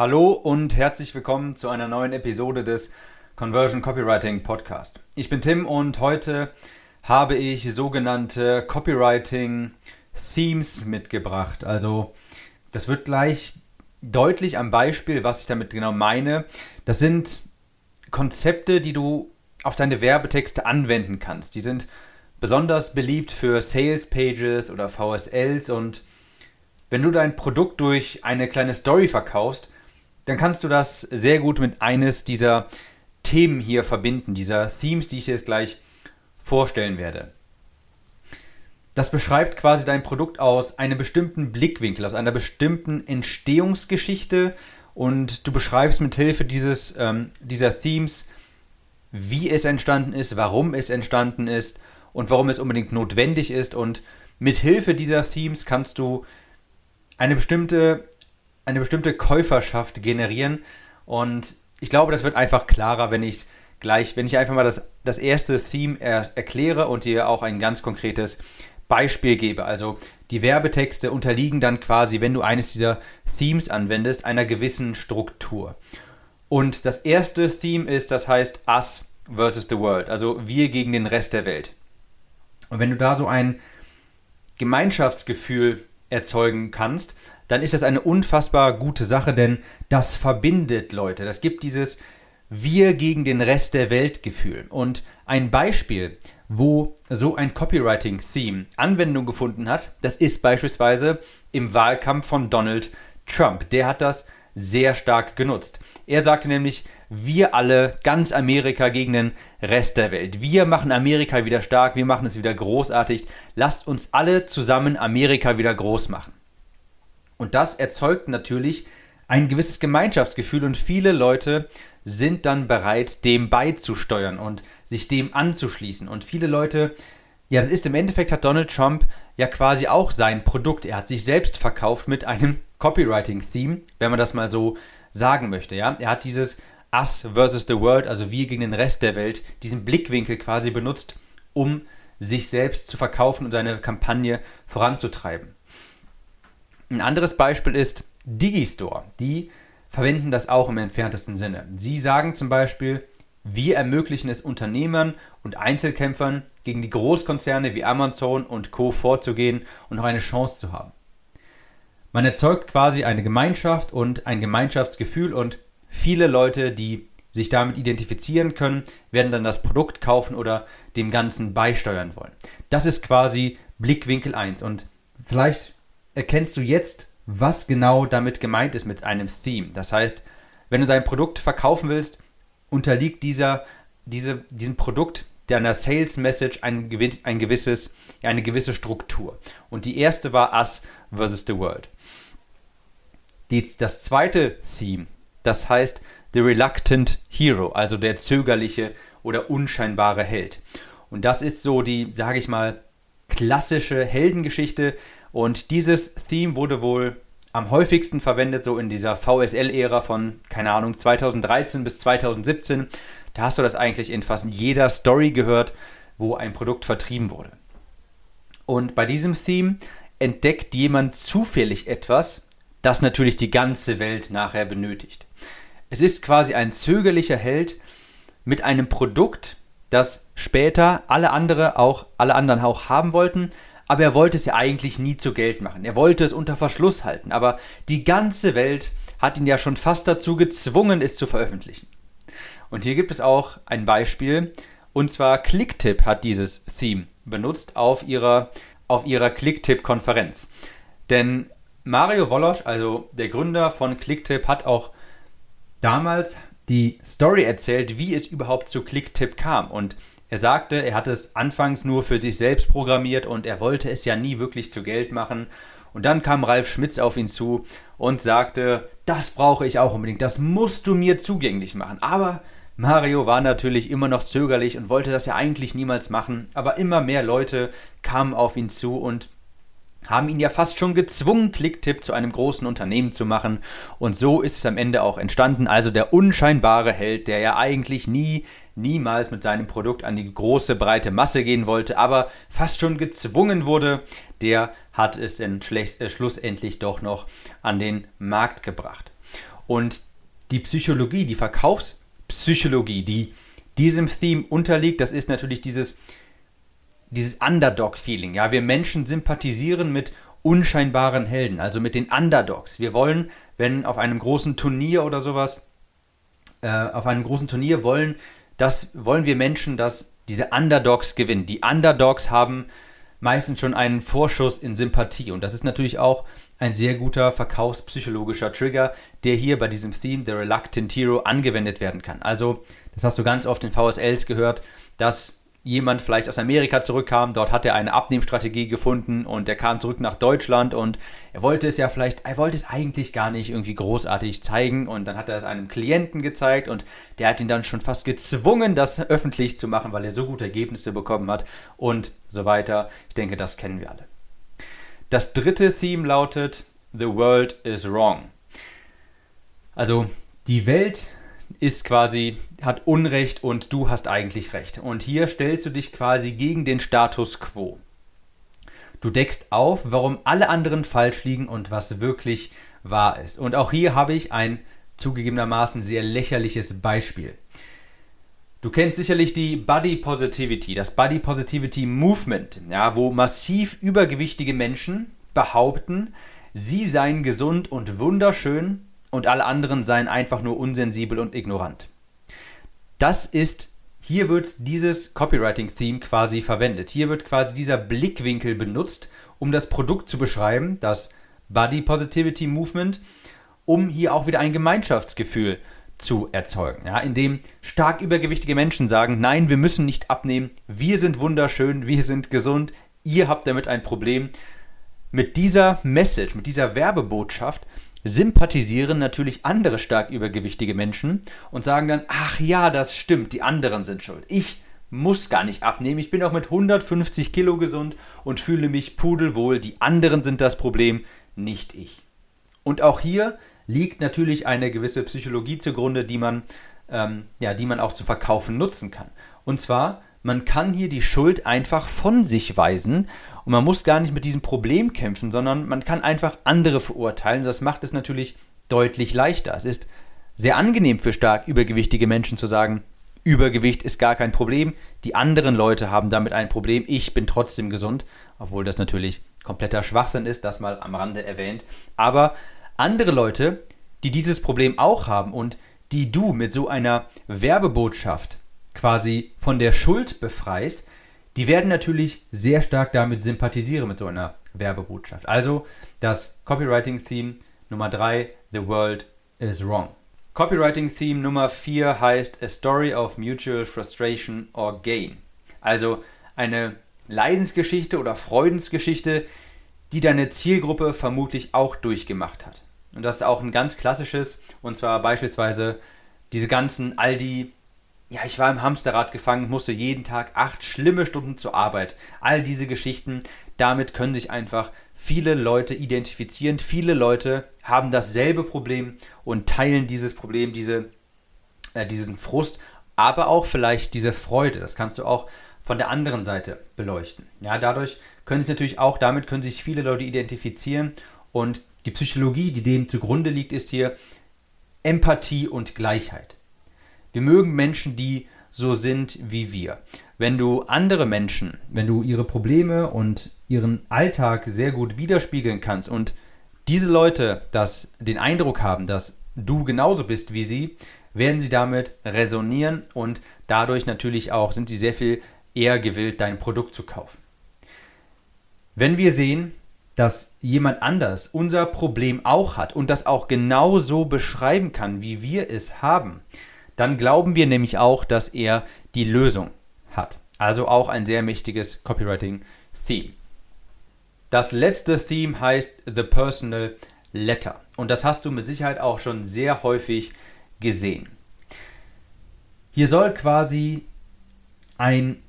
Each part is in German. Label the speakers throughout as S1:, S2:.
S1: Hallo und herzlich willkommen zu einer neuen Episode des Conversion Copywriting Podcast. Ich bin Tim und heute habe ich sogenannte Copywriting Themes mitgebracht. Also das wird gleich deutlich am Beispiel, was ich damit genau meine. Das sind Konzepte, die du auf deine Werbetexte anwenden kannst. Die sind besonders beliebt für Sales Pages oder VSLs und wenn du dein Produkt durch eine kleine Story verkaufst, dann kannst du das sehr gut mit eines dieser Themen hier verbinden, dieser Themes, die ich dir jetzt gleich vorstellen werde. Das beschreibt quasi dein Produkt aus einem bestimmten Blickwinkel, aus einer bestimmten Entstehungsgeschichte und du beschreibst mit Hilfe dieses, ähm, dieser Themes, wie es entstanden ist, warum es entstanden ist und warum es unbedingt notwendig ist und mit Hilfe dieser Themes kannst du eine bestimmte eine bestimmte Käuferschaft generieren. Und ich glaube, das wird einfach klarer, wenn ich gleich, wenn ich einfach mal das, das erste Theme er, erkläre und dir auch ein ganz konkretes Beispiel gebe. Also die Werbetexte unterliegen dann quasi, wenn du eines dieser Themes anwendest, einer gewissen Struktur. Und das erste Theme ist, das heißt Us versus the World, also wir gegen den Rest der Welt. Und wenn du da so ein Gemeinschaftsgefühl erzeugen kannst, dann ist das eine unfassbar gute Sache, denn das verbindet Leute. Das gibt dieses Wir gegen den Rest der Welt Gefühl. Und ein Beispiel, wo so ein Copywriting-Theme Anwendung gefunden hat, das ist beispielsweise im Wahlkampf von Donald Trump. Der hat das sehr stark genutzt. Er sagte nämlich, wir alle, ganz Amerika gegen den Rest der Welt. Wir machen Amerika wieder stark, wir machen es wieder großartig. Lasst uns alle zusammen Amerika wieder groß machen. Und das erzeugt natürlich ein gewisses Gemeinschaftsgefühl und viele Leute sind dann bereit, dem beizusteuern und sich dem anzuschließen. Und viele Leute, ja, das ist im Endeffekt hat Donald Trump ja quasi auch sein Produkt. Er hat sich selbst verkauft mit einem Copywriting-Theme, wenn man das mal so sagen möchte. Ja, er hat dieses Us versus the World, also wir gegen den Rest der Welt, diesen Blickwinkel quasi benutzt, um sich selbst zu verkaufen und seine Kampagne voranzutreiben. Ein anderes Beispiel ist Digistore. Die verwenden das auch im entferntesten Sinne. Sie sagen zum Beispiel, wir ermöglichen es Unternehmern und Einzelkämpfern, gegen die Großkonzerne wie Amazon und Co. vorzugehen und noch eine Chance zu haben. Man erzeugt quasi eine Gemeinschaft und ein Gemeinschaftsgefühl und viele Leute, die sich damit identifizieren können, werden dann das Produkt kaufen oder dem Ganzen beisteuern wollen. Das ist quasi Blickwinkel 1 und vielleicht erkennst du jetzt, was genau damit gemeint ist mit einem Theme. Das heißt, wenn du dein Produkt verkaufen willst, unterliegt dieser, diese, diesem Produkt deiner Sales Message ein, ein gewisses, eine gewisse Struktur. Und die erste war Us versus the World. Die, das zweite Theme, das heißt The Reluctant Hero, also der zögerliche oder unscheinbare Held. Und das ist so die, sage ich mal, klassische Heldengeschichte, und dieses Theme wurde wohl am häufigsten verwendet, so in dieser VSL-Ära von, keine Ahnung, 2013 bis 2017. Da hast du das eigentlich in fast jeder Story gehört, wo ein Produkt vertrieben wurde. Und bei diesem Theme entdeckt jemand zufällig etwas, das natürlich die ganze Welt nachher benötigt. Es ist quasi ein zögerlicher Held mit einem Produkt, das später alle andere auch alle anderen auch haben wollten, aber er wollte es ja eigentlich nie zu Geld machen. Er wollte es unter Verschluss halten, aber die ganze Welt hat ihn ja schon fast dazu gezwungen, es zu veröffentlichen. Und hier gibt es auch ein Beispiel, und zwar Clicktip hat dieses Theme benutzt auf ihrer, auf ihrer Clicktip-Konferenz. Denn Mario Wolosch, also der Gründer von Clicktip, hat auch damals die Story erzählt, wie es überhaupt zu Clicktip kam. Und er sagte, er hatte es anfangs nur für sich selbst programmiert und er wollte es ja nie wirklich zu Geld machen. Und dann kam Ralf Schmitz auf ihn zu und sagte, das brauche ich auch unbedingt, das musst du mir zugänglich machen. Aber Mario war natürlich immer noch zögerlich und wollte das ja eigentlich niemals machen, aber immer mehr Leute kamen auf ihn zu und haben ihn ja fast schon gezwungen, Clicktip zu einem großen Unternehmen zu machen. Und so ist es am Ende auch entstanden. Also der unscheinbare Held, der ja eigentlich nie niemals mit seinem Produkt an die große breite Masse gehen wollte, aber fast schon gezwungen wurde, der hat es in äh, schlussendlich doch noch an den Markt gebracht. Und die Psychologie, die Verkaufspsychologie, die diesem Theme unterliegt, das ist natürlich dieses, dieses Underdog-Feeling. Ja, wir Menschen sympathisieren mit unscheinbaren Helden, also mit den Underdogs. Wir wollen, wenn auf einem großen Turnier oder sowas, äh, auf einem großen Turnier wollen, das wollen wir Menschen, dass diese Underdogs gewinnen. Die Underdogs haben meistens schon einen Vorschuss in Sympathie und das ist natürlich auch ein sehr guter verkaufspsychologischer Trigger, der hier bei diesem Theme The Reluctant Hero angewendet werden kann. Also, das hast du ganz oft in VSLs gehört, dass jemand vielleicht aus Amerika zurückkam, dort hat er eine Abnehmstrategie gefunden und er kam zurück nach Deutschland und er wollte es ja vielleicht, er wollte es eigentlich gar nicht irgendwie großartig zeigen und dann hat er es einem Klienten gezeigt und der hat ihn dann schon fast gezwungen, das öffentlich zu machen, weil er so gute Ergebnisse bekommen hat und so weiter. Ich denke, das kennen wir alle. Das dritte Theme lautet The World is Wrong. Also die Welt ist quasi, hat Unrecht und du hast eigentlich Recht. Und hier stellst du dich quasi gegen den Status quo. Du deckst auf, warum alle anderen falsch liegen und was wirklich wahr ist. Und auch hier habe ich ein zugegebenermaßen sehr lächerliches Beispiel. Du kennst sicherlich die Body Positivity, das Body Positivity Movement, ja, wo massiv übergewichtige Menschen behaupten, sie seien gesund und wunderschön und alle anderen seien einfach nur unsensibel und ignorant. Das ist, hier wird dieses Copywriting-Theme quasi verwendet. Hier wird quasi dieser Blickwinkel benutzt, um das Produkt zu beschreiben, das Body Positivity Movement, um hier auch wieder ein Gemeinschaftsgefühl zu erzeugen, ja, indem stark übergewichtige Menschen sagen, nein, wir müssen nicht abnehmen, wir sind wunderschön, wir sind gesund, ihr habt damit ein Problem. Mit dieser Message, mit dieser Werbebotschaft sympathisieren natürlich andere stark übergewichtige Menschen und sagen dann, ach ja, das stimmt, die anderen sind schuld. Ich muss gar nicht abnehmen, ich bin auch mit 150 Kilo gesund und fühle mich pudelwohl, die anderen sind das Problem, nicht ich. Und auch hier liegt natürlich eine gewisse Psychologie zugrunde, die man, ähm, ja, die man auch zu verkaufen nutzen kann. Und zwar, man kann hier die Schuld einfach von sich weisen und man muss gar nicht mit diesem Problem kämpfen, sondern man kann einfach andere verurteilen. Das macht es natürlich deutlich leichter. Es ist sehr angenehm für stark übergewichtige Menschen zu sagen, Übergewicht ist gar kein Problem, die anderen Leute haben damit ein Problem, ich bin trotzdem gesund, obwohl das natürlich kompletter Schwachsinn ist, das mal am Rande erwähnt. Aber andere Leute, die dieses Problem auch haben und die du mit so einer Werbebotschaft quasi von der Schuld befreist, die werden natürlich sehr stark damit sympathisieren mit so einer Werbebotschaft. Also das Copywriting-Theme Nummer 3, The World is Wrong. Copywriting-Theme Nummer 4 heißt A Story of Mutual Frustration or Gain. Also eine Leidensgeschichte oder Freudensgeschichte, die deine Zielgruppe vermutlich auch durchgemacht hat. Und das ist auch ein ganz klassisches, und zwar beispielsweise diese ganzen Aldi ja, ich war im Hamsterrad gefangen, musste jeden Tag acht schlimme Stunden zur Arbeit. All diese Geschichten, damit können sich einfach viele Leute identifizieren. Viele Leute haben dasselbe Problem und teilen dieses Problem, diese, äh, diesen Frust, aber auch vielleicht diese Freude. Das kannst du auch von der anderen Seite beleuchten. Ja, dadurch können sich natürlich auch, damit können sich viele Leute identifizieren und die Psychologie, die dem zugrunde liegt, ist hier Empathie und Gleichheit. Wir mögen Menschen, die so sind wie wir. Wenn du andere Menschen, wenn du ihre Probleme und ihren Alltag sehr gut widerspiegeln kannst und diese Leute das, den Eindruck haben, dass du genauso bist wie sie, werden sie damit resonieren und dadurch natürlich auch sind sie sehr viel eher gewillt, dein Produkt zu kaufen. Wenn wir sehen, dass jemand anders unser Problem auch hat und das auch genauso beschreiben kann, wie wir es haben, dann glauben wir nämlich auch, dass er die Lösung hat. Also auch ein sehr mächtiges Copywriting-Theme. Das letzte Theme heißt The Personal Letter. Und das hast du mit Sicherheit auch schon sehr häufig gesehen. Hier soll quasi ein,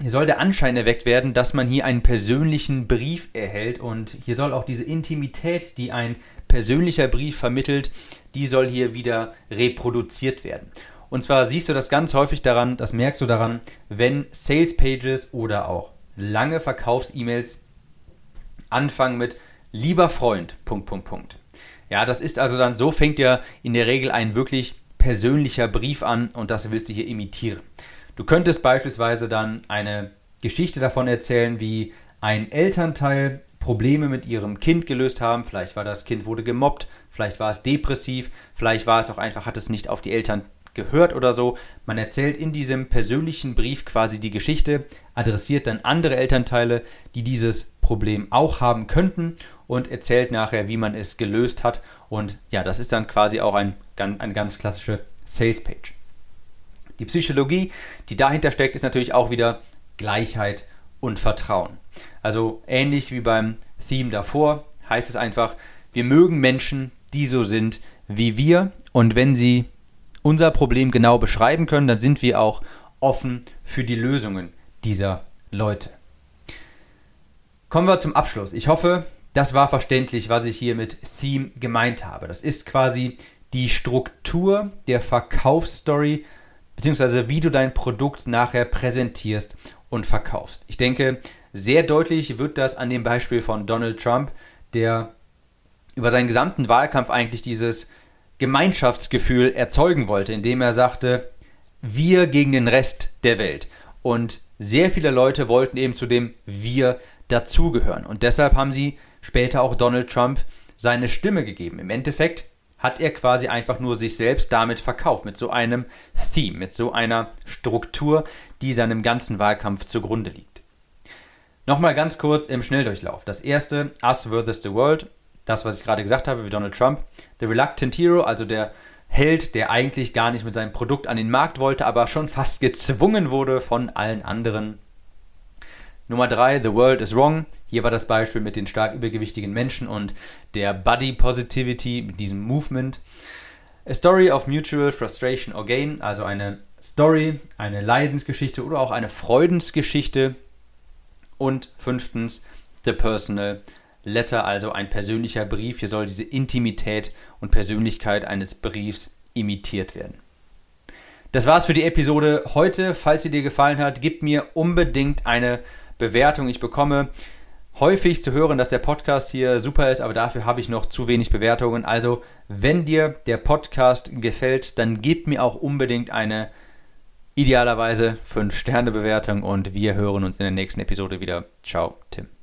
S1: hier soll der Anschein erweckt werden, dass man hier einen persönlichen Brief erhält und hier soll auch diese Intimität, die ein persönlicher Brief vermittelt, die soll hier wieder reproduziert werden. Und zwar siehst du das ganz häufig daran, das merkst du daran, wenn Sales Pages oder auch lange Verkaufs-E-Mails anfangen mit lieber Freund, Punkt, Punkt, Punkt. Ja, das ist also dann, so fängt ja in der Regel ein wirklich persönlicher Brief an und das willst du hier imitieren. Du könntest beispielsweise dann eine Geschichte davon erzählen, wie ein Elternteil Probleme mit ihrem Kind gelöst haben. Vielleicht war das Kind wurde gemobbt, vielleicht war es depressiv, vielleicht war es auch einfach, hat es nicht auf die Eltern gehört oder so. Man erzählt in diesem persönlichen Brief quasi die Geschichte, adressiert dann andere Elternteile, die dieses Problem auch haben könnten und erzählt nachher, wie man es gelöst hat. Und ja, das ist dann quasi auch ein, eine ganz klassische Sales Page. Die Psychologie, die dahinter steckt, ist natürlich auch wieder Gleichheit und Vertrauen. Also ähnlich wie beim Theme davor heißt es einfach, wir mögen Menschen, die so sind wie wir und wenn sie unser Problem genau beschreiben können, dann sind wir auch offen für die Lösungen dieser Leute. Kommen wir zum Abschluss. Ich hoffe, das war verständlich, was ich hier mit Theme gemeint habe. Das ist quasi die Struktur der Verkaufsstory, beziehungsweise wie du dein Produkt nachher präsentierst und verkaufst. Ich denke, sehr deutlich wird das an dem Beispiel von Donald Trump, der über seinen gesamten Wahlkampf eigentlich dieses Gemeinschaftsgefühl erzeugen wollte, indem er sagte, wir gegen den Rest der Welt. Und sehr viele Leute wollten eben zu dem Wir dazugehören. Und deshalb haben sie später auch Donald Trump seine Stimme gegeben. Im Endeffekt hat er quasi einfach nur sich selbst damit verkauft, mit so einem Theme, mit so einer Struktur, die seinem ganzen Wahlkampf zugrunde liegt. Nochmal ganz kurz im Schnelldurchlauf. Das erste, Us versus the World, das, was ich gerade gesagt habe, wie Donald Trump. The Reluctant Hero, also der Held, der eigentlich gar nicht mit seinem Produkt an den Markt wollte, aber schon fast gezwungen wurde von allen anderen Nummer 3, The World is Wrong. Hier war das Beispiel mit den stark übergewichtigen Menschen und der Body Positivity mit diesem Movement. A Story of Mutual Frustration or Gain, also eine Story, eine Leidensgeschichte oder auch eine Freudensgeschichte. Und fünftens, The Personal Letter, also ein persönlicher Brief. Hier soll diese Intimität und Persönlichkeit eines Briefs imitiert werden. Das war's für die Episode heute. Falls sie dir gefallen hat, gib mir unbedingt eine Bewertung. Ich bekomme häufig zu hören, dass der Podcast hier super ist, aber dafür habe ich noch zu wenig Bewertungen. Also, wenn dir der Podcast gefällt, dann gib mir auch unbedingt eine idealerweise 5-Sterne-Bewertung und wir hören uns in der nächsten Episode wieder. Ciao, Tim.